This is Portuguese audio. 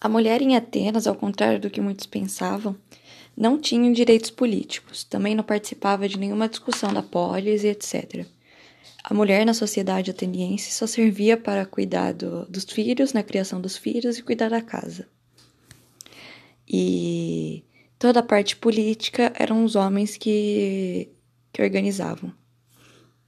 A mulher em Atenas, ao contrário do que muitos pensavam, não tinha direitos políticos, também não participava de nenhuma discussão da polis e etc. A mulher na sociedade ateniense só servia para cuidar do, dos filhos, na criação dos filhos e cuidar da casa. E toda a parte política eram os homens que, que organizavam.